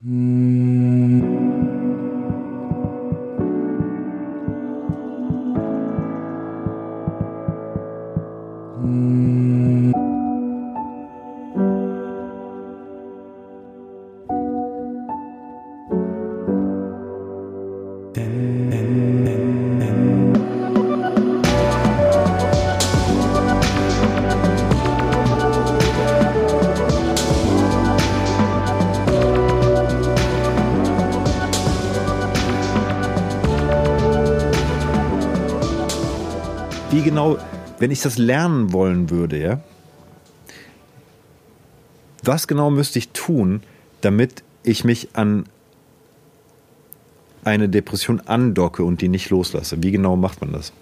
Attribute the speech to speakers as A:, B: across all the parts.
A: Wie wenn ich das lernen wollen würde, ja? Was genau müsste ich tun, damit ich mich an eine Depression andocke und die nicht loslasse? Wie genau macht man das?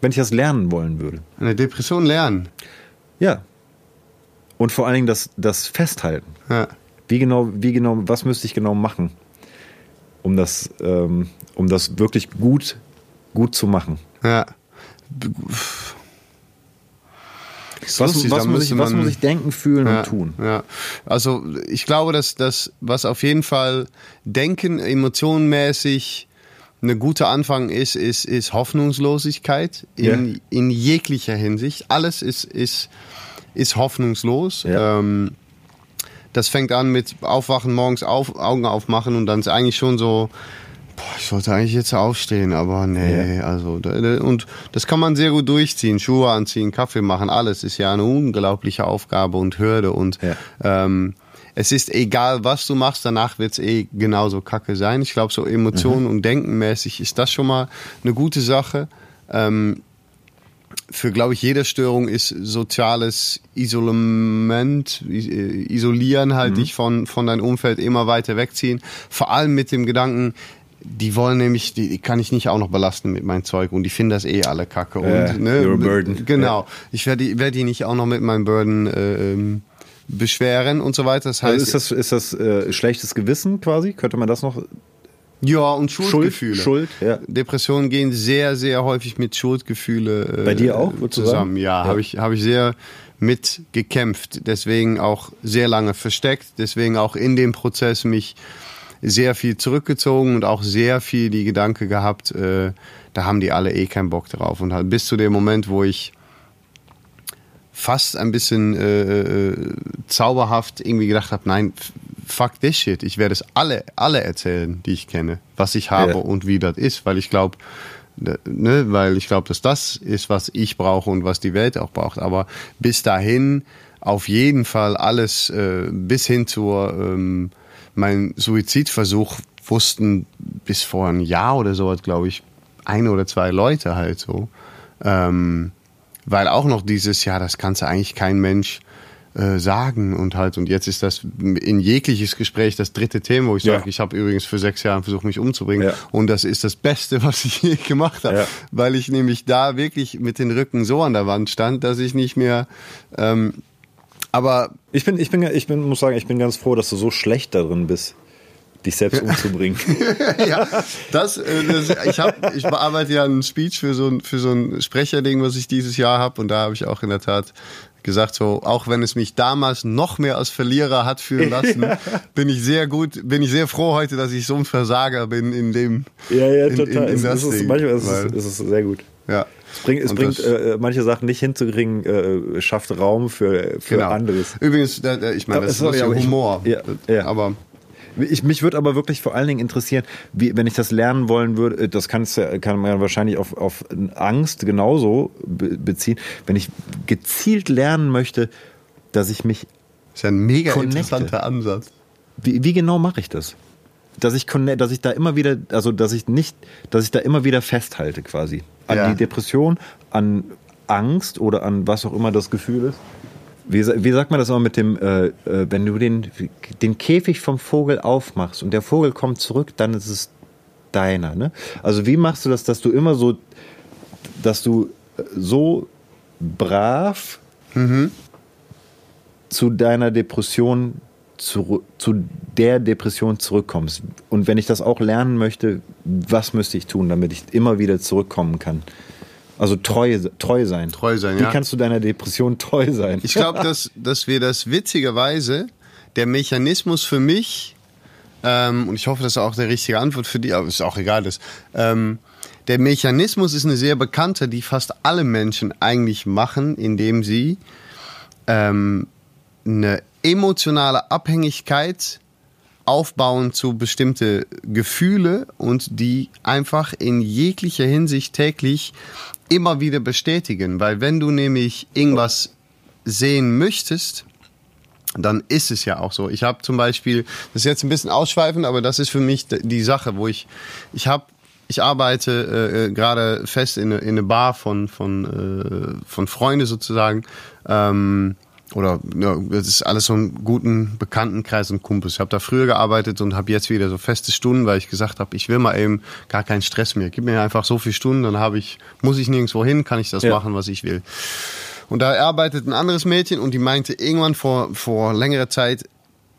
A: Wenn ich das lernen wollen würde.
B: Eine Depression lernen.
A: Ja. Und vor allen Dingen das, das Festhalten.
B: Ja.
A: Wie genau, wie genau, was müsste ich genau machen, um das, ähm, um das wirklich gut, gut zu machen?
B: Ja.
A: Was,
B: lustig,
A: was, muss ich, was muss ich denken, fühlen
B: ja,
A: und tun?
B: Ja, also ich glaube, dass das, was auf jeden Fall denken, emotionenmäßig eine gute Anfang ist, ist, ist Hoffnungslosigkeit in,
A: Ja.
B: in jeglicher Hinsicht. Alles ist, ist, ist hoffnungslos. Ähm, das fängt an mit Aufwachen, morgens auf, Augen aufmachen und dann ist eigentlich schon so, boah, ich sollte eigentlich jetzt aufstehen, aber nee, also da- da- und das kann man sehr gut durchziehen, Schuhe anziehen, Kaffee machen, alles ist ja eine unglaubliche Aufgabe und Hürde und
A: Ja.
B: ähm, es ist egal, was du machst, danach wird's eh genauso kacke sein. Ich glaube, so Emotionen und Denkenmäßig ist das schon mal eine gute Sache. Ähm, für, glaube ich, jede Störung ist soziales Isolement, is- äh, isolieren halt dich von, von deinem Umfeld immer weiter wegziehen. Vor allem mit dem Gedanken, die wollen nämlich, die, kann ich nicht auch noch belasten mit meinem Zeug und die finden das eh alle kacke.
A: Ja,
B: und, ne,
A: you're a burden.
B: Genau. Ich werde die, werd die nicht auch noch mit meinem Burden äh, ähm, beschweren und so weiter. Das heißt,
A: Also ist das, ist das äh, schlechtes Gewissen quasi? Könnte man das noch?
B: ja, und Schuldgefühle.
A: Schuld, ja.
B: Depressionen gehen sehr, sehr häufig mit Schuldgefühle äh,
A: Bei dir auch,
B: zusammen. Ja,
A: Ja.
B: habe ich, hab ich sehr mit gekämpft. Deswegen auch sehr lange versteckt. Deswegen auch in dem Prozess mich sehr viel zurückgezogen und auch sehr viel die Gedanke gehabt, äh, da haben die alle eh keinen Bock drauf. Und halt bis zu dem Moment, wo ich fast ein bisschen äh, äh, zauberhaft irgendwie gedacht habe, nein, fuck this shit. Ich werde es alle, alle erzählen, die ich kenne, was ich habe
A: Ja.
B: und wie das ist, weil ich glaube, ne, weil ich glaube, dass das ist, was ich brauche und was die Welt auch braucht. Aber bis dahin auf jeden Fall alles äh, bis hin zur ähm, mein Suizidversuch wussten bis vor ein Jahr oder so, glaube ich, ein oder zwei Leute halt so. Ähm, weil auch noch dieses, ja, das kannst du eigentlich kein Mensch äh, sagen und halt, und jetzt ist das in jegliches Gespräch das dritte Thema, wo ich
A: Ja.
B: sage, ich habe übrigens für sechs Jahre versucht, mich umzubringen
A: Ja.
B: und das ist das Beste, was ich je gemacht habe,
A: Ja.
B: weil ich nämlich da wirklich mit den Rücken so an der Wand stand, dass ich nicht mehr, ähm, aber
A: Ich bin, ich bin, ich bin, muss sagen, ich bin ganz froh, dass du so schlecht darin bist, dich selbst umzubringen.
B: ja, das, äh, das ich habe, ich bearbeite ja einen Speech für so ein für so ein Sprecherding, was ich dieses Jahr habe, und da habe ich auch in der Tat gesagt, so auch wenn es mich damals noch mehr als Verlierer hat fühlen lassen, bin ich sehr gut, bin ich sehr froh heute, dass ich so ein Versager bin in dem.
A: ja, ja,
B: in,
A: total.
B: In, in
A: es,
B: das
A: es ist,
B: Ding,
A: manchmal ist es, ist es sehr gut.
B: ja.
A: Es bringt, es bringt äh, manche Sachen nicht hinzukriegen, äh, schafft Raum für, für
B: Genau.
A: anderes.
B: Übrigens, ich meine,
A: Aber
B: das
A: es ist
B: ist ja
A: aber- ich-
B: Humor.
A: ja, ja.
B: Aber
A: Ich, mich würde aber wirklich vor allen Dingen interessieren, wie, wenn ich das lernen wollen würde, äh, das kann's ja, kann man wahrscheinlich auf, auf Angst genauso be beziehen, wenn ich gezielt lernen möchte, dass ich mich,
B: ist ja ein mega
A: Connecte.
B: interessanter Ansatz.
A: wie, wie genau mache ich das? Dass ich, dass ich da immer wieder, also dass ich nicht, dass ich da immer wieder festhalte quasi. An
B: Ja.
A: die Depression, an Angst oder an was auch immer das Gefühl ist. Wie, wie sagt man das immer mit dem, äh, äh, wenn du den, den Käfig vom Vogel aufmachst und der Vogel kommt zurück, dann ist es deiner. Ne? Also wie machst du das, dass du immer so, dass du so brav zu deiner Depression zu, zu der Depression zurückkommst. Und wenn ich das auch lernen möchte, was müsste ich tun, damit ich immer wieder zurückkommen kann? Also treu, treu sein.
B: Treu sein,
A: Wie
B: ja.
A: kannst du deiner Depression treu sein?
B: Ich glaube, dass, dass wir das witzigerweise der Mechanismus für mich, ähm, und ich hoffe, das ist auch der richtige Antwort für die, aber ist auch egal, das, ähm, der Mechanismus ist eine sehr bekannte, die fast alle Menschen eigentlich machen, indem sie ähm, eine emotionale Abhängigkeit aufbauen zu bestimmte Gefühle und die einfach in jeglicher Hinsicht täglich immer wieder bestätigen. Weil wenn du nämlich irgendwas sehen möchtest, dann ist es ja auch so. Ich habe zum Beispiel, das ist jetzt ein bisschen ausschweifend, aber das ist für mich die Sache, wo ich, ich habe ich arbeite äh, äh gerade fest in, in eine Bar von, von, äh, von Freunde sozusagen. Ähm, oder ja, das ist alles so einen guten Bekanntenkreis und Kumpels. Ich habe da früher gearbeitet und habe jetzt wieder so feste Stunden, weil ich gesagt habe, ich will mal eben gar keinen Stress mehr. Gib mir einfach so viele Stunden, dann habe ich, muss ich nirgendwo hin, kann ich das ja. machen, was ich will. Und da arbeitet ein anderes Mädchen und die meinte irgendwann vor, vor längerer Zeit,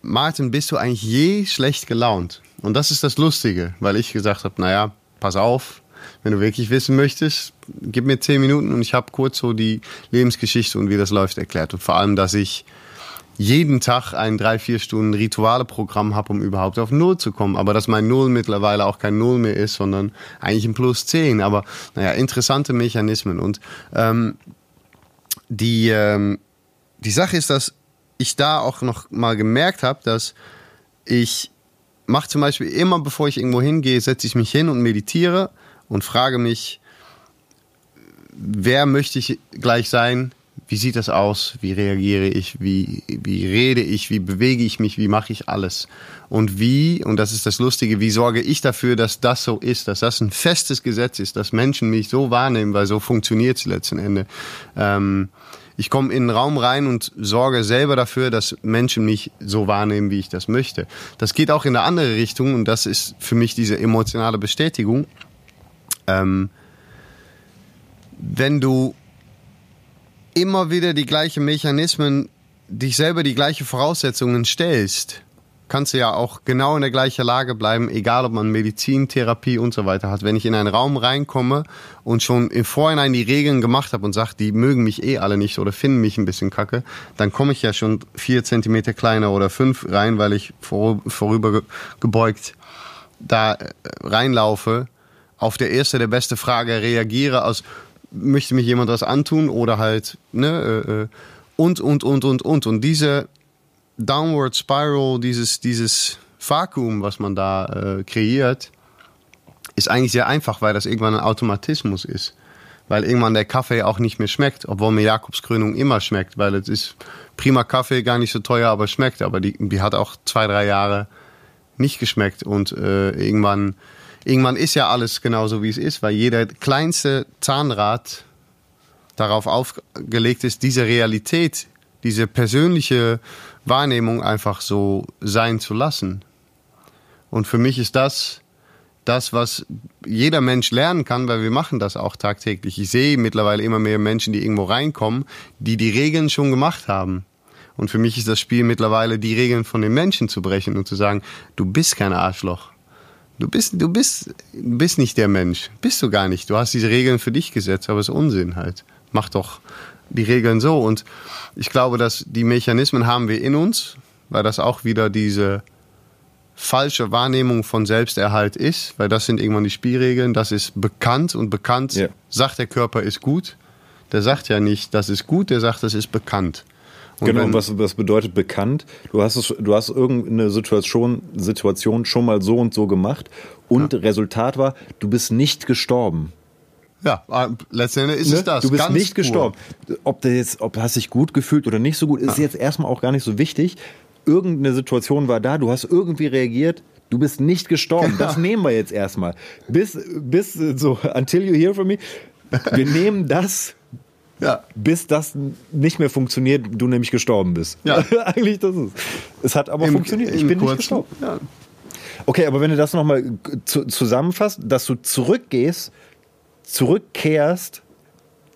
B: Martin, bist du eigentlich je schlecht gelaunt? Und das ist das Lustige, weil ich gesagt habe, naja, pass auf, wenn du wirklich wissen möchtest, gib mir zehn Minuten und ich habe kurz so die Lebensgeschichte und wie das läuft erklärt. Und vor allem, dass ich jeden Tag ein drei, vier Stunden Rituale-Programm habe, um überhaupt auf Null zu kommen. Aber dass mein Null mittlerweile auch kein Null mehr ist, sondern eigentlich ein Plus zehn. Aber naja, interessante Mechanismen. Und ähm, die, ähm, die Sache ist, dass ich da auch noch mal gemerkt habe, dass ich mache zum Beispiel immer, bevor ich irgendwo hingehe, setze ich mich hin und meditiere und frage mich, wer möchte ich gleich sein? Wie sieht das aus? Wie reagiere ich? Wie, wie rede ich? Wie bewege ich mich? Wie mache ich alles? Und wie, und das ist das Lustige, wie sorge ich dafür, dass das so ist, dass das ein festes Gesetz ist, dass Menschen mich so wahrnehmen, weil so funktioniert es letzten Endes. Ähm, ich komme in den Raum rein und sorge selber dafür, dass Menschen mich so wahrnehmen, wie ich das möchte. Das geht auch in eine andere Richtung und das ist für mich diese emotionale Bestätigung ähm, wenn du immer wieder die gleichen Mechanismen, dich selber die gleichen Voraussetzungen stellst, kannst du ja auch genau in der gleichen Lage bleiben, egal ob man Medizin, Therapie und so weiter hat. Wenn ich in einen Raum reinkomme und schon im Vorhinein die Regeln gemacht habe und sage, die mögen mich eh alle nicht oder finden mich ein bisschen kacke, dann komme ich ja schon vier Zentimeter kleiner oder fünf rein, weil ich vor, vorüber gebeugt da äh, reinlaufe auf der erste der beste Frage reagiere, als möchte mich jemand was antun oder halt, ne, äh, äh, und, und, und, und, und. Und diese Downward Spiral, dieses, dieses Vakuum, was man da äh, kreiert, ist eigentlich sehr einfach, weil das irgendwann ein Automatismus ist. Weil irgendwann der Kaffee auch nicht mehr schmeckt, obwohl mir Jakobskrönung immer schmeckt, weil es ist prima Kaffee, gar nicht so teuer, aber schmeckt. Aber die, die hat auch zwei, drei Jahre nicht geschmeckt und äh, irgendwann irgendwann ist ja alles genauso, wie es ist, weil jeder kleinste Zahnrad darauf aufgelegt ist, diese Realität, diese persönliche Wahrnehmung einfach so sein zu lassen. Und für mich ist das das, was jeder Mensch lernen kann, weil wir machen das auch tagtäglich. Ich sehe mittlerweile immer mehr Menschen, die irgendwo reinkommen, die die Regeln schon gemacht haben. Und für mich ist das Spiel mittlerweile, die Regeln von den Menschen zu brechen und zu sagen, du bist kein Arschloch. Du bist, du bist, bist nicht der Mensch. Bist du gar nicht. Du hast diese Regeln für dich gesetzt, aber es ist Unsinn halt. Mach doch die Regeln so. Und ich glaube, dass die Mechanismen haben wir in uns, weil das auch wieder diese falsche Wahrnehmung von Selbsterhalt ist, weil das sind irgendwann die Spielregeln. Das ist bekannt und bekannt ja. sagt der Körper ist gut. Der sagt ja nicht, das ist gut, der sagt, das ist bekannt.
A: Und genau, und was, was bedeutet bekannt? Du hast, es, du hast irgendeine Situation, Situation schon mal so und so gemacht und ja. Resultat war, du bist nicht gestorben.
B: Ja, äh, letztendlich ist ne? es das.
A: Du bist nicht pur. gestorben. Ob du jetzt, ob hast dich gut gefühlt oder nicht so gut, ist ja. jetzt erstmal auch gar nicht so wichtig. Irgendeine Situation war da, du hast irgendwie reagiert, Du bist nicht gestorben. Das nehmen wir jetzt erstmal. Bis, bis so, until you hear from me. Wir nehmen das ja. Bis das nicht mehr funktioniert, du nämlich gestorben bist.
B: Ja.
A: Eigentlich das ist. Es hat aber Im, funktioniert. Ich bin kurzen, nicht gestorben. Ja. Okay, aber wenn du das nochmal zu, zusammenfasst, dass du zurückgehst, zurückkehrst,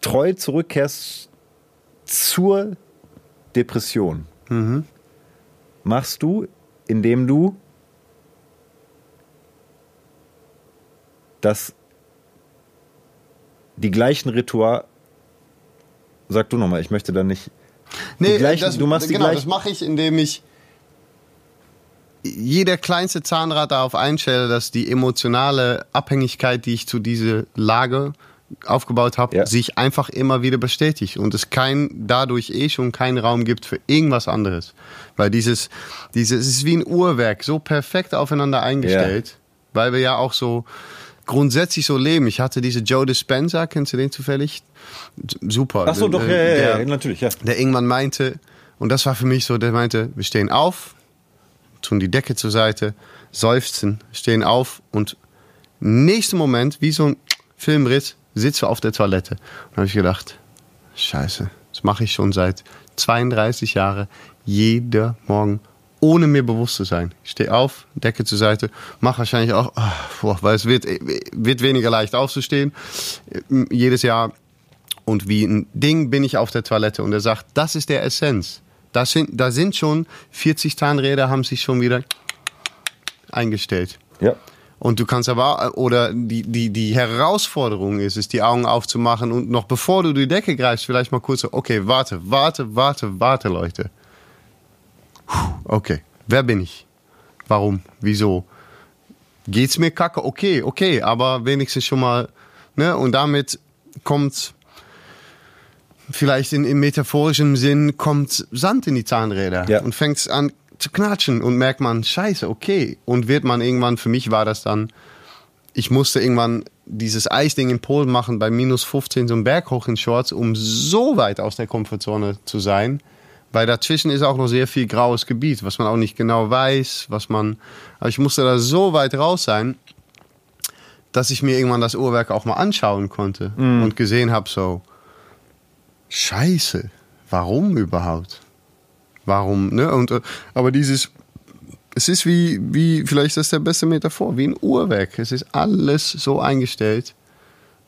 A: treu zurückkehrst zur Depression, mhm. machst du, indem du das die gleichen Rituale Sag du nochmal, ich möchte da nicht.
B: Nee, gleichen, das, du machst genau, die das mache ich, indem ich jeder kleinste Zahnrad darauf einstelle, dass die emotionale Abhängigkeit, die ich zu dieser Lage aufgebaut habe,
A: Ja.
B: sich einfach immer wieder bestätigt und es kein, dadurch eh schon keinen Raum gibt für irgendwas anderes. Weil dieses, dieses, es ist wie ein Uhrwerk, so perfekt aufeinander eingestellt, weil wir ja auch so grundsätzlich so leben. Ich hatte diese Joe Dispenza, kennst du den zufällig? Super.
A: Ach so, doch, ja, ja,
B: Der-
A: ja, ja, natürlich, ja.
B: der irgendwann meinte, und das war für mich so, der meinte, wir stehen auf, tun die Decke zur Seite, seufzen, stehen auf und nächsten Moment, wie so ein Filmriss, sitzen wir auf der Toilette. Und habe ich gedacht, scheiße, das mache ich schon seit 32 Jahren, jeder Morgen, ohne mir bewusst zu sein. Ich stehe auf, Decke zur Seite, mache wahrscheinlich auch, ah, boah, weil es wird, wird weniger leicht aufzustehen, äh, jedes Jahr und wie ein Ding bin ich auf der Toilette und er sagt, das ist der Essenz. Das sind, da sind schon 40 Zahnräder, haben sich schon wieder eingestellt.
A: Ja.
B: Und du kannst aber, oder die, die, die Herausforderung ist es, die Augen aufzumachen und noch bevor du die Decke greifst, vielleicht mal kurz so, okay, warte, warte, warte, warte, Leute. Okay, wer bin ich? Warum? Wieso? Geht's mir kacke? Okay, okay, aber wenigstens schon mal, ne? Und damit kommt vielleicht in, im metaphorischen Sinn kommt Sand in die Zahnräder
A: Ja.
B: und fängt an zu knatschen und merkt man, scheiße, okay. Und wird man irgendwann, für mich war das dann, ich musste irgendwann dieses Eisding in Polen machen, bei minus 15 so einen Berg hoch in Shorts, um so weit aus der Komfortzone zu sein. Weil dazwischen ist auch noch sehr viel graues Gebiet, was man auch nicht genau weiß, was man, aber ich musste da so weit raus sein, dass ich mir irgendwann das Uhrwerk auch mal anschauen konnte und gesehen habe so, Scheiße, warum überhaupt? Warum, ne? Und, äh, aber dieses, es ist wie, wie, vielleicht ist das der beste Metaphor, wie ein Uhrwerk. Es ist alles so eingestellt,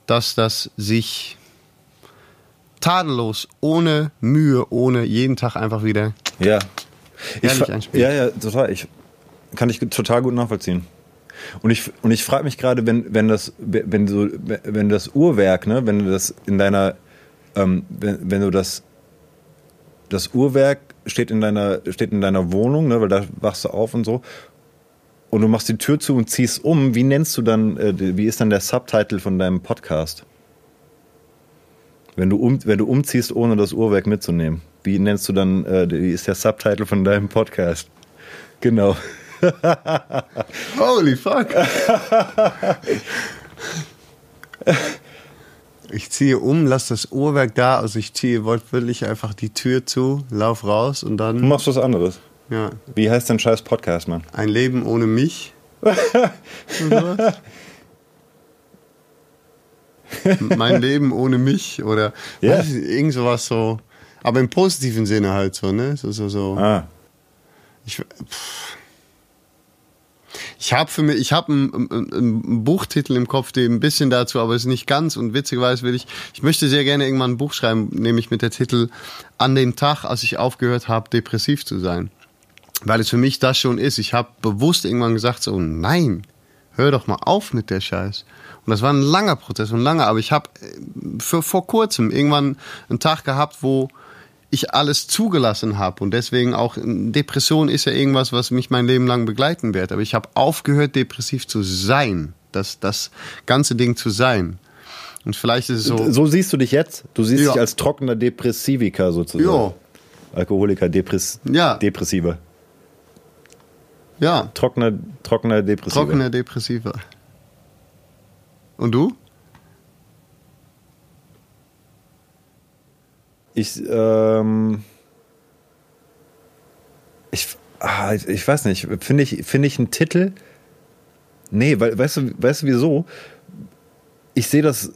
B: dass das sich tadellos, ohne Mühe, ohne jeden Tag einfach wieder
A: Ja. Ich ja, ja, total. Ich kann ich total gut nachvollziehen. Und ich, und ich frage mich gerade, wenn, wenn das, wenn so, wenn das Uhrwerk, ne, wenn du das in deiner, ähm, wenn, wenn du das, das Uhrwerk steht in deiner, steht in deiner Wohnung, ne, weil da wachst du auf und so. Und du machst die Tür zu und ziehst um. Wie nennst du dann, äh, wie ist dann der Subtitle von deinem Podcast? Wenn du, um, wenn du umziehst, ohne das Uhrwerk mitzunehmen. Wie nennst du dann, äh, wie ist der Subtitle von deinem Podcast? Genau.
B: Holy fuck. Ich ziehe um, lass das Uhrwerk da, also ich ziehe wortwörtlich einfach die Tür zu, lauf raus und
A: Du
B: dann,
A: machst was anderes.
B: ja,
A: Wie heißt dein scheiß Podcast, Mann?
B: ein Leben ohne mich. Mein Leben ohne mich oder
A: Ja.
B: weiß ich, irgend sowas so, aber im positiven Sinne halt so, ne? So, so, so.
A: Ah.
B: Ich, pff. ich habe für mich, ich habe einen, einen, einen Buchtitel im Kopf, der ein bisschen dazu, aber es ist nicht ganz. Und witzigerweise will ich, ich möchte sehr gerne irgendwann ein Buch schreiben, nämlich mit der Titel An dem Tag, als ich aufgehört habe, depressiv zu sein. Weil es für mich das schon ist. Ich habe bewusst irgendwann gesagt, so nein, hör doch mal auf mit der Scheiß. Und das war ein langer Prozess und langer, aber ich habe für vor kurzem irgendwann einen Tag gehabt, wo ich alles zugelassen habe und deswegen auch Depression ist ja irgendwas, was mich mein Leben lang begleiten wird. Aber ich habe aufgehört, depressiv zu sein, das das ganze Ding zu sein. Und vielleicht ist es so.
A: So siehst du dich jetzt? Du siehst
B: Ja.
A: dich als trockener Depressiviker sozusagen.
B: Ja.
A: Alkoholiker, Depress
B: Ja.
A: Depressiver.
B: Ja,
A: Trockener, trockener Depressiver.
B: trockener Depressiver. Und du?
A: Ich, ähm, ich, ah, ich, weiß nicht, finde ich, finde ich einen Titel? Nee, weil, weißt du, weißt du wieso? Ich sehe das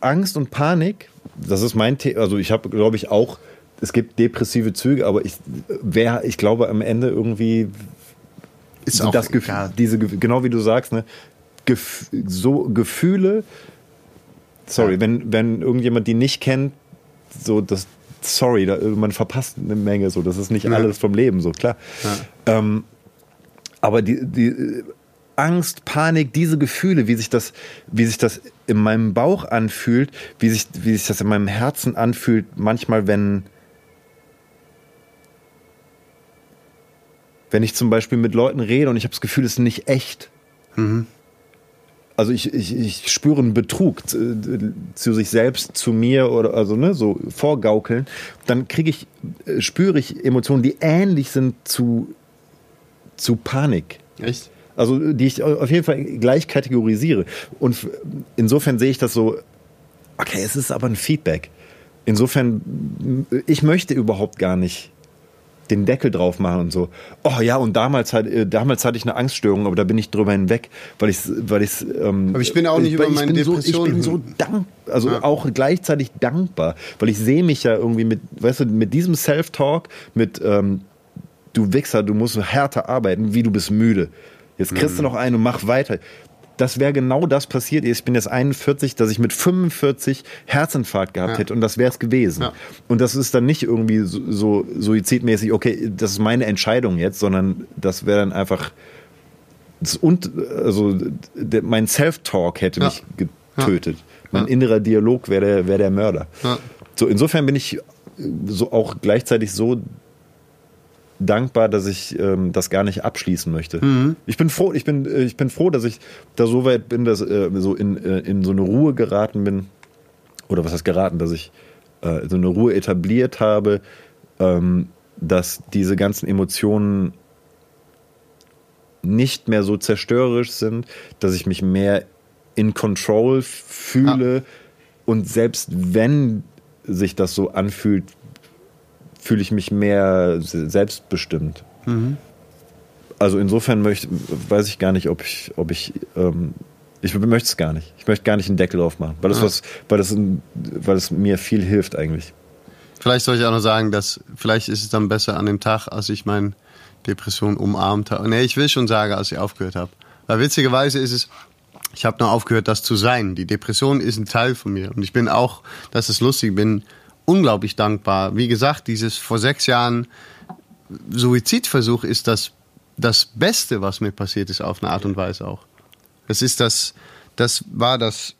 A: Angst und Panik, das ist mein Thema, also ich habe, glaube ich, auch, es gibt depressive Züge, aber ich, wer, ich glaube am Ende irgendwie
B: Ist auch
A: das Gefühl,
B: egal.
A: diese, genau wie du sagst, ne, Gef so Gefühle, sorry,
B: Ja.
A: wenn, wenn irgendjemand die nicht kennt, so das, sorry, da, man verpasst eine Menge, so, das ist nicht
B: Ja.
A: alles vom Leben, so, klar. Ähm, aber die, die Angst, Panik, diese Gefühle, wie sich das, wie sich das in meinem Bauch anfühlt, wie sich, wie sich das in meinem Herzen anfühlt, manchmal, wenn, Wenn ich zum Beispiel mit Leuten rede und ich habe das Gefühl, es ist nicht echt.
B: Mhm.
A: Also ich, ich, ich spüre einen Betrug zu, zu sich selbst, zu mir oder also ne, so vorgaukeln, dann kriege ich, äh, spüre ich Emotionen, die ähnlich sind zu, zu Panik.
B: Echt?
A: Also die ich auf jeden Fall gleich kategorisiere. Und insofern sehe ich das so, okay, es ist aber ein Feedback. Insofern, ich möchte überhaupt gar nicht den Deckel drauf machen und so. Oh ja, und damals, hat, äh, damals hatte ich eine Angststörung, aber da bin ich drüber hinweg, weil ich weil ich's, ähm,
B: Aber ich bin auch nicht
A: weil
B: über meine
A: bin so, Ich bin so
B: hin-
A: dank, also
B: Ja.
A: auch gleichzeitig dankbar, weil ich sehe mich ja irgendwie mit, weißt du, mit diesem Self-Talk, mit ähm, du Wichser, du musst härter arbeiten, wie du bist müde. Jetzt kriegst
B: Mhm.
A: du noch einen und mach weiter. Das wäre genau das passiert. Ich bin jetzt 41, dass ich mit 45 Herzinfarkt gehabt
B: Ja.
A: hätte und das wäre es gewesen.
B: Ja.
A: Und das ist dann nicht irgendwie so, so suizidmäßig, okay, das ist meine Entscheidung jetzt, sondern das wäre dann einfach und also der, mein Self-Talk hätte
B: Ja.
A: mich getötet. Mein innerer Dialog wäre der, wär der Mörder. So, insofern bin ich so auch gleichzeitig so dankbar, dass ich ähm, das gar nicht abschließen möchte.
B: Mhm.
A: Ich bin froh, ich bin, äh, ich bin froh, dass ich da so weit bin, dass äh, so in, äh, in so eine Ruhe geraten bin. Oder was heißt geraten, dass ich äh, so eine Ruhe etabliert habe, ähm, dass diese ganzen Emotionen nicht mehr so zerstörerisch sind, dass ich mich mehr in Control fühle und selbst wenn sich das so anfühlt, fühle ich mich mehr se- selbstbestimmt. Also insofern möchte, weiß ich gar nicht, ob ich, ob ich, ähm, ich möchte es gar nicht. Ich möchte gar nicht einen Deckel drauf machen, weil das was, weil das, weil es mir viel hilft eigentlich.
B: Vielleicht soll ich auch noch sagen, dass vielleicht ist es dann besser an dem Tag, als ich meine Depression umarmt habe. Nee, ich will schon sagen, als ich aufgehört habe. Weil witzigerweise ist es, ich habe nur aufgehört, das zu sein. Die Depression ist ein Teil von mir. Und ich bin auch, das ist lustig, bin unglaublich dankbar. Wie gesagt, dieses vor sechs Jahren Suizidversuch ist das, das Beste, was mir passiert ist, auf eine Art und Weise auch. Das ist das, das war das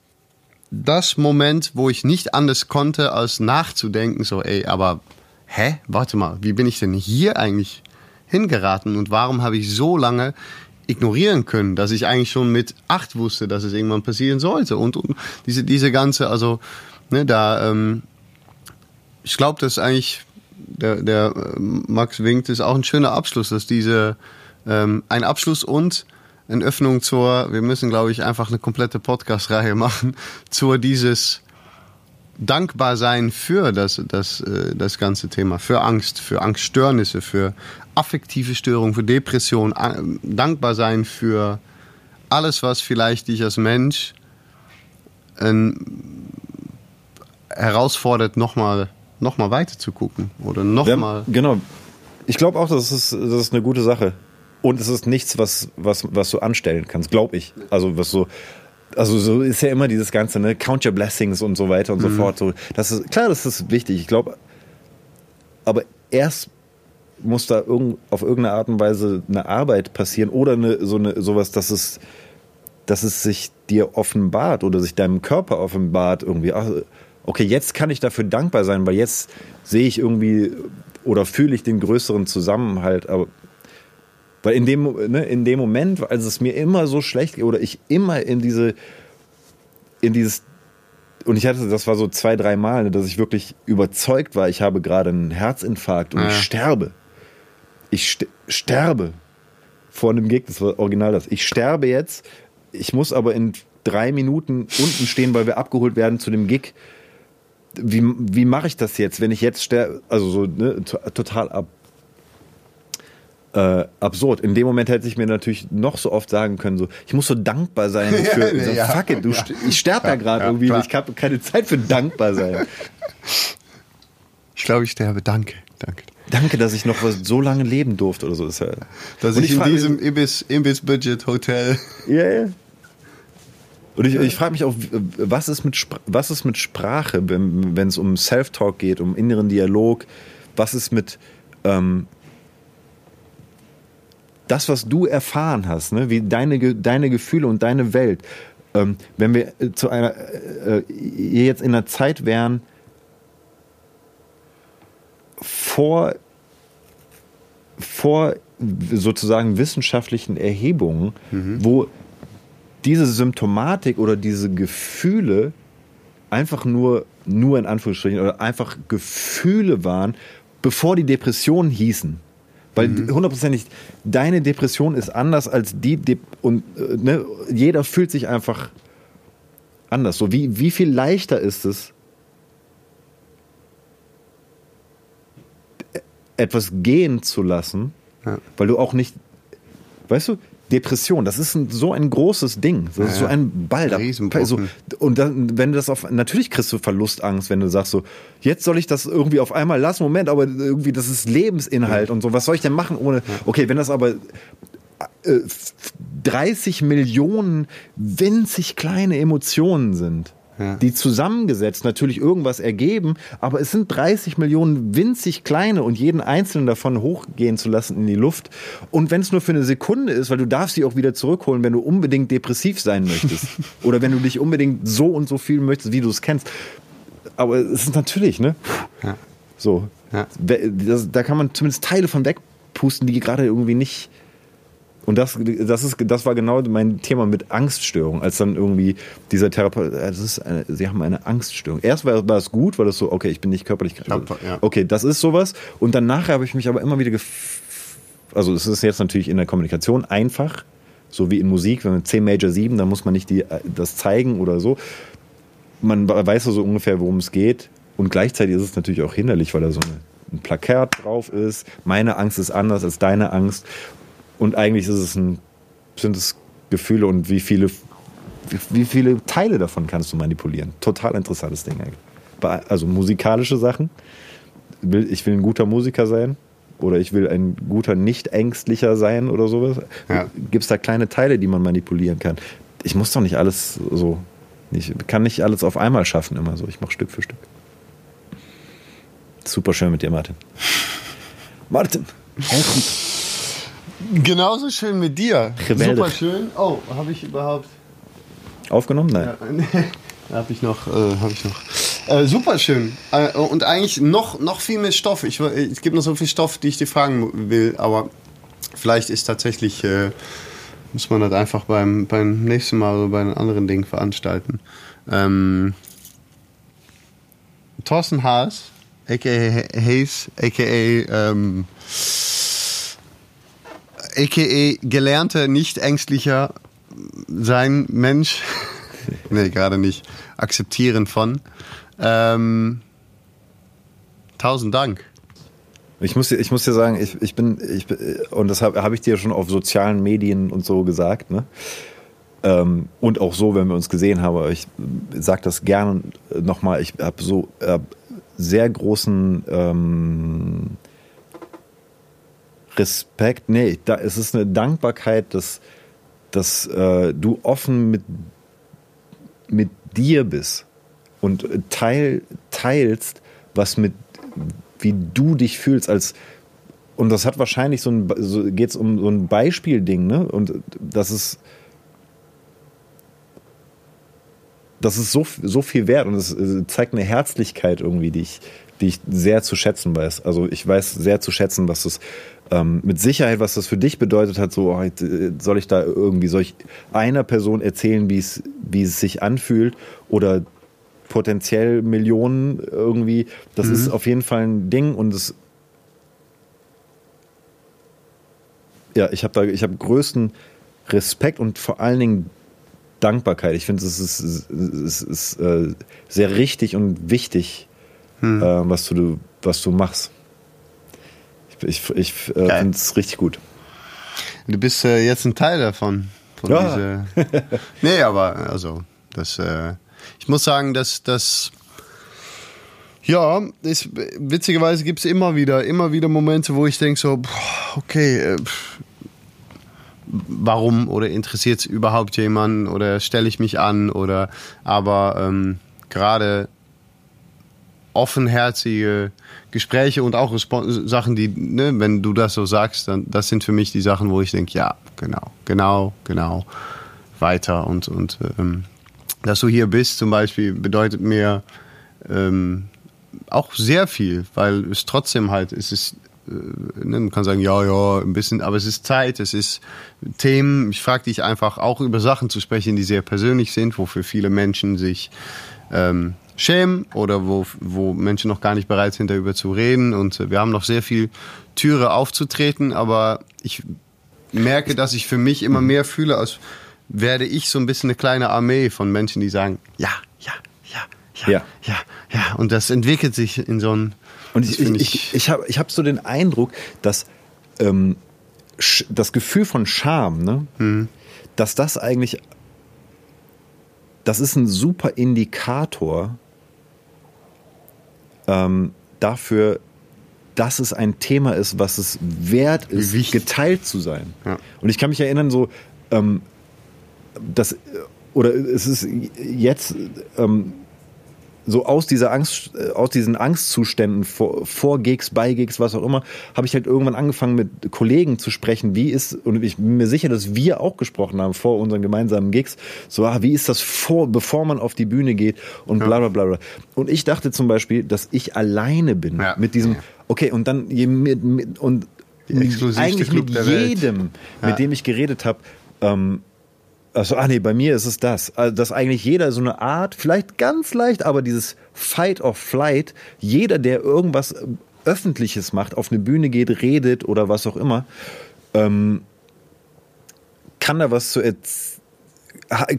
B: das Moment, wo ich nicht anders konnte, als nachzudenken, so, ey, aber, hä, warte mal, wie bin ich denn hier eigentlich hingeraten und warum habe ich so lange ignorieren können, dass ich eigentlich schon mit acht wusste, dass es irgendwann passieren sollte und, und diese, diese ganze, also, ne, da, ähm, ich glaube, das ist eigentlich, der, der äh, Max winkt, ist auch ein schöner Abschluss, dass diese, ähm, ein Abschluss und eine Öffnung zur, wir müssen, glaube ich, einfach eine komplette Podcast-Reihe machen, zur dieses dankbar sein für das, das, äh, das ganze Thema, für Angst, für Angststörnisse, für affektive Störungen, für Depression, a- dankbar sein für alles, was vielleicht dich als Mensch ähm, herausfordert, nochmal noch mal weiter zu gucken oder nochmal.
A: Genau. Ich glaube auch, das ist, das ist eine gute Sache. Und es ist nichts, was, was, was du anstellen kannst, glaube ich. Also was so, also so ist ja immer dieses Ganze, ne, Count your blessings und so weiter und so fort. So, das ist, klar, das ist wichtig. Ich glaube, aber erst muss da irgend, auf irgendeine Art und Weise eine Arbeit passieren oder eine, so eine, sowas, dass es, dass es sich dir offenbart oder sich deinem Körper offenbart irgendwie. Ach, okay, jetzt kann ich dafür dankbar sein, weil jetzt sehe ich irgendwie oder fühle ich den größeren Zusammenhalt. Aber weil in dem, ne, in dem Moment, als es mir immer so schlecht geht oder ich immer in diese, in dieses und ich hatte, das war so zwei, drei Mal, ne, dass ich wirklich überzeugt war, ich habe gerade einen Herzinfarkt und
B: Ja.
A: ich sterbe. Ich st sterbe vor einem Gig, das war original das. Ich sterbe jetzt, ich muss aber in drei Minuten unten stehen, weil wir abgeholt werden zu dem Gig. Wie, wie mache ich das jetzt, wenn ich jetzt sterbe? Also so ne, to- total ab, äh, absurd. In dem Moment hätte ich mir natürlich noch so oft sagen können, so, ich muss so dankbar sein für,
B: Ja,
A: so,
B: ja.
A: fuck it, du, st- ich sterbe ja gerade
B: ja,
A: irgendwie,
B: klar.
A: ich habe keine Zeit für dankbar sein.
B: Ich glaube, ich sterbe. Danke, danke.
A: Danke, dass ich noch so lange leben durfte oder so. Ist ja,
B: Dass
A: Und
B: ich, in diesem Ibis, Ibis-Budget Hotel.
A: Ja, ja. Und ich, ich frage mich auch, was ist mit, was ist mit Sprache, wenn es um Self-Talk geht, um inneren Dialog? Was ist mit ähm, das, was du erfahren hast, ne? wie deine, deine Gefühle und deine Welt? Ähm, wenn wir äh, zu einer, äh, äh, jetzt in einer Zeit wären, vor, vor sozusagen wissenschaftlichen Erhebungen, wo diese Symptomatik oder diese Gefühle einfach nur, nur in Anführungsstrichen, oder einfach Gefühle waren, bevor die Depressionen hießen. Weil hundertprozentig deine Depression ist anders als die De und äh, ne, jeder fühlt sich einfach anders. So wie, wie viel leichter ist es, etwas gehen zu lassen,
B: Ja.
A: weil du auch nicht, weißt du, Depression, das ist ein, so ein großes Ding, das ist
B: Ja,
A: so
B: ja.
A: ein Ball. Da, so, und dann, wenn du das auf, natürlich kriegst du Verlustangst, wenn du sagst so, jetzt soll ich das irgendwie auf einmal lassen, Moment, aber irgendwie, das ist Lebensinhalt und so, was soll ich denn machen ohne, okay, wenn das aber äh, 30 Millionen winzig kleine Emotionen sind,
B: Ja.
A: die zusammengesetzt natürlich irgendwas ergeben, aber es sind 30 Millionen winzig kleine und jeden einzelnen davon hochgehen zu lassen in die Luft. Und wenn es nur für eine Sekunde ist, weil du darfst sie auch wieder zurückholen, wenn du unbedingt depressiv sein möchtest oder wenn du dich unbedingt so und so fühlen möchtest, wie du es kennst. Aber es ist natürlich, ne?
B: Ja.
A: So.
B: Ja.
A: Das, da kann man zumindest Teile von wegpusten, die gerade irgendwie nicht. Und das, das, ist, das war genau mein Thema mit Angststörung, als dann irgendwie dieser Therapeut, äh, das ist eine, sie haben eine Angststörung. Erst war, war es gut, weil das so, okay, ich bin nicht körperlich krank.
B: ja.
A: Okay, das ist sowas. Und dann nachher habe ich mich aber immer wieder gef also es ist jetzt natürlich in der Kommunikation einfach, so wie in Musik, wenn man C Major 7, dann muss man nicht die, das zeigen oder so. Man weiß so ungefähr, worum es geht. Und gleichzeitig ist es natürlich auch hinderlich, weil da so eine, ein Plakat drauf ist. Meine Angst ist anders als deine Angst. Und eigentlich ist es ein, sind es Gefühle und wie viele, wie, viele Teile davon kannst du manipulieren. Total interessantes Ding eigentlich. Also musikalische Sachen. Ich will ein guter Musiker sein oder ich will ein guter Nicht-Ängstlicher sein oder sowas.
B: Ja.
A: Gibt es da kleine Teile, die man manipulieren kann? Ich muss doch nicht alles so, ich kann nicht alles auf einmal schaffen immer so. Ich mache Stück für Stück. Super schön mit dir, Martin. Martin.
B: Genauso schön mit dir.
A: Rebelde.
B: Super schön. Oh, habe ich überhaupt.
A: Aufgenommen? Nein.
B: Ja, habe ich noch. Äh, hab ich noch. Äh, super schön. Äh, und eigentlich noch, noch viel mehr Stoff. Ich, es gibt noch so viel Stoff, die ich dir fragen will, aber vielleicht ist tatsächlich. Äh, muss man das einfach beim, beim nächsten Mal oder bei einem anderen Ding veranstalten. Ähm, Thorsten Haas, a.k.a. Hayes, a.k.a. Ähm, a.k.a. gelernter, nicht ängstlicher sein Mensch. nee, gerade nicht. Akzeptieren von. Ähm, tausend Dank.
A: Ich muss, dir- ich muss dir sagen, ich, ich bin, ich, und das habe hab ich dir schon auf sozialen Medien und so gesagt, ne? Ähm, und auch so, wenn wir uns gesehen haben, ich sage das gerne nochmal, ich habe so äh, sehr großen ähm, Respekt, nee, da, es ist eine Dankbarkeit, dass, dass äh, du offen mit, mit dir bist und teil, teilst, was mit, wie du dich fühlst als und das hat wahrscheinlich so ein, so geht es um so ein Beispielding, ne? Und das ist, das ist so, so viel wert und es äh, zeigt eine Herzlichkeit irgendwie, die ich, die ich sehr zu schätzen weiß. Also ich weiß sehr zu schätzen, was das ähm, mit Sicherheit, was das für dich bedeutet hat. So, oh, äh, soll ich da irgendwie, soll ich einer Person erzählen, wie es, wie es sich anfühlt oder potenziell Millionen irgendwie. Das ist auf jeden Fall ein Ding und es ja, ich habe da, ich habe größten Respekt und vor allen Dingen Dankbarkeit. Ich finde, es ist, es ist äh, sehr richtig und wichtig, äh, was du, was du machst. Ich, ich, ich äh, finde es richtig gut.
B: Du bist äh, jetzt ein Teil davon. Von
A: Ja.
B: diese, nee, aber also, das, äh, ich muss sagen, dass das. Ja, ist, witzigerweise gibt es immer wieder, immer wieder Momente, wo ich denke so, okay, äh, warum oder interessiert es überhaupt jemanden oder stelle ich mich an oder aber ähm, gerade offenherzige Gespräche und auch Respon Sachen, die, ne, wenn du das so sagst, dann das sind für mich die Sachen, wo ich denke, ja, genau, genau, genau, weiter und und ähm, dass du hier bist zum Beispiel bedeutet mir ähm, auch sehr viel, weil es trotzdem halt, es ist äh, ne, man kann sagen, ja, ja, ein bisschen, aber es ist Zeit, es ist Themen. Ich frage dich einfach auch über Sachen zu sprechen, die sehr persönlich sind, wofür viele Menschen sich ähm, schämen oder wo, wo Menschen noch gar nicht bereit sind, darüber zu reden. Und äh, wir haben noch sehr viel Türe aufzutreten, aber ich merke, dass ich für mich immer mehr fühle, als werde ich so ein bisschen eine kleine Armee von Menschen, die sagen, ja, ja, ja, ja, ja, ja, ja. Und das entwickelt sich in so ein.
A: Und ich, ich, ich, ich habe ich hab so den Eindruck, dass ähm, das Gefühl von Scham, ne, mhm. dass das eigentlich, das ist ein super Indikator ähm, dafür, dass es ein Thema ist, was es wert ist, geteilt zu sein. Ja. Und ich kann mich erinnern, so, ähm, dass, oder es ist jetzt ähm, so aus dieser Angst, äh, aus diesen Angstzuständen vor, vor Gigs, bei Gigs, was auch immer, habe ich halt irgendwann angefangen mit Kollegen zu sprechen, wie ist, und ich bin mir sicher, dass wir auch gesprochen haben vor unseren gemeinsamen Gigs, so, ah, wie ist das vor, bevor man auf die Bühne geht und bla bla bla bla. Und ich dachte zum Beispiel, dass ich alleine bin ja. mit diesem, okay, und dann mit, mit, und eigentlich mit jedem, ja. mit dem ich geredet habe, ähm, also, ah nee, bei mir ist es das. Also, dass eigentlich jeder so eine Art, vielleicht ganz leicht, aber dieses Fight or Flight, jeder, der irgendwas ähm, Öffentliches macht, auf eine Bühne geht, redet oder was auch immer, ähm, kann da was zu erzählen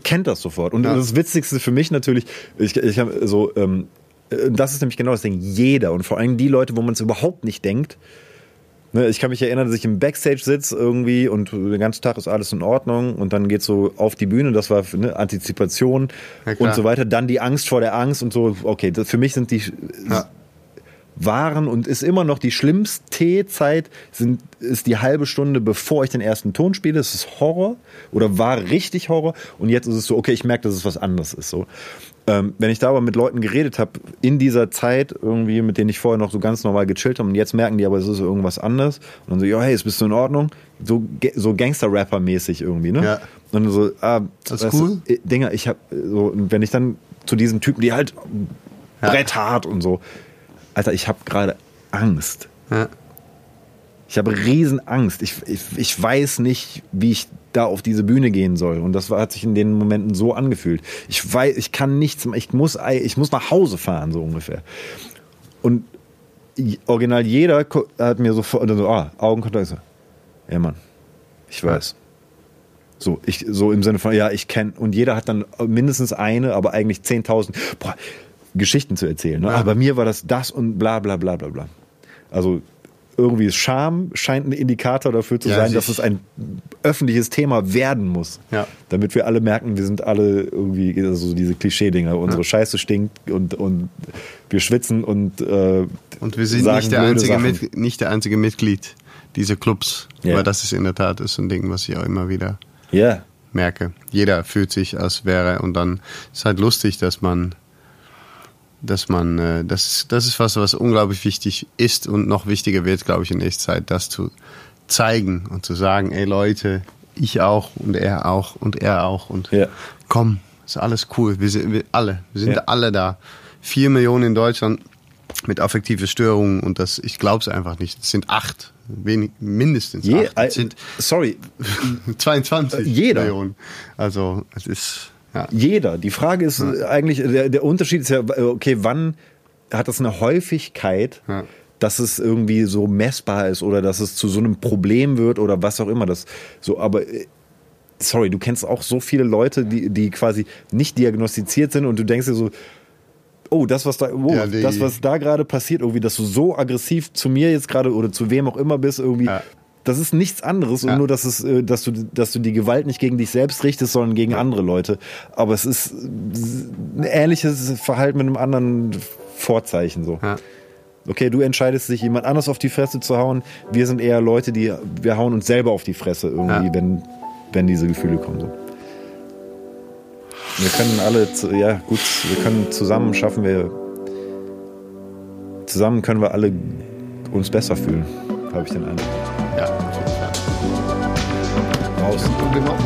A: kennt das sofort. Und ja. das Witzigste für mich natürlich, ich, ich habe so, ähm, äh, das ist nämlich genau das Ding, jeder und vor allem die Leute, wo man es überhaupt nicht denkt, Ne, ich kann mich erinnern, dass ich im Backstage sitze irgendwie und den ganzen Tag ist alles in Ordnung und dann geht so auf die Bühne, das war ne, Antizipation und so weiter. Dann die Angst vor der Angst und so, okay, das, für mich sind die ja. waren und ist immer noch die schlimmste Zeit, sind, ist die halbe Stunde, bevor ich den ersten Ton spiele. Das ist Horror oder war richtig Horror und jetzt ist es so, okay, ich merke, dass es was anderes ist. So. Ähm, wenn ich da aber mit Leuten geredet habe, in dieser Zeit irgendwie, mit denen ich vorher noch so ganz normal gechillt habe und jetzt merken die aber, es ist irgendwas anderes und dann so, ja, hey, ist bist du in Ordnung? So, so Gangster-Rapper-mäßig irgendwie, ne? Ja. Und dann so, ah,
B: das ist cool.
A: Du, Dinger, ich hab, so, wenn ich dann zu diesen Typen, die halt ja. bretthart und so, Alter, ich habe gerade Angst. Ja. Ich habe riesen Angst. Ich, ich, ich weiß nicht, wie ich da auf diese Bühne gehen soll. Und das hat sich in den Momenten so angefühlt. Ich weiß, ich kann nichts, ich muss, ich muss nach Hause fahren, so ungefähr. Und original jeder hat mir sofort so, ah, Augenkontakt. So, ja, Mann, ich weiß. So, ich, so im Sinne von, ja, ich kenne, und jeder hat dann mindestens eine, aber eigentlich 10.000 Geschichten zu erzählen. Ne? Ja. Aber bei mir war das das und bla bla bla bla bla. Also irgendwie Scham scheint ein Indikator dafür zu ja, sein, dass es ein öffentliches Thema werden muss. Ja. Damit wir alle merken, wir sind alle irgendwie, also diese Klischee-Dinger, unsere ja. Scheiße stinkt und, und wir schwitzen und äh,
B: Und wir sind nicht der, einzige Mit, nicht der einzige Mitglied dieser Clubs. Ja. Aber das ist in der Tat ist ein Ding, was ich auch immer wieder merke. Jeder fühlt sich, als wäre, und dann ist halt lustig, dass man dass man, äh, das, das ist was, was unglaublich wichtig ist und noch wichtiger wird, glaube ich, in nächster Zeit, das zu zeigen und zu sagen, ey Leute, ich auch und er auch und er auch und ja. komm, ist alles cool, wir sind wir alle, wir sind ja. alle da. Vier Millionen in Deutschland mit affektive Störungen und das, ich glaube es einfach nicht. Es sind acht, wenig, mindestens
A: Je,
B: acht. Es sind,
A: sorry,
B: 22
A: jeder.
B: Millionen. Also es ist
A: ja. Jeder. Die Frage ist ja. eigentlich, der, der, Unterschied ist ja, okay, wann hat das eine Häufigkeit, ja. dass es irgendwie so messbar ist oder dass es zu so einem Problem wird oder was auch immer das so, aber äh, sorry, du kennst auch so viele Leute, die, die quasi nicht diagnostiziert sind und du denkst dir so, oh, das, was da, oh, ja, das, was da gerade passiert, irgendwie, dass du so aggressiv zu mir jetzt gerade oder zu wem auch immer bist, irgendwie, ja das ist nichts anderes ja. nur, dass es, äh, dass du, dass du die Gewalt nicht gegen dich selbst richtest, sondern gegen ja. andere Leute. Aber es ist ein ähnliches Verhalten mit einem anderen Vorzeichen so. Ja. Okay, du entscheidest dich, jemand anders auf die Fresse zu hauen. Wir sind eher Leute, die, wir hauen uns selber auf die Fresse irgendwie, wenn, wenn diese Gefühle kommen. So. Wir können alle, ja gut, wir können zusammen schaffen wir, zusammen können wir alle uns besser fühlen, habe ich den Eindruck.
B: Ja, auf jeden Fall. Raus. Genau.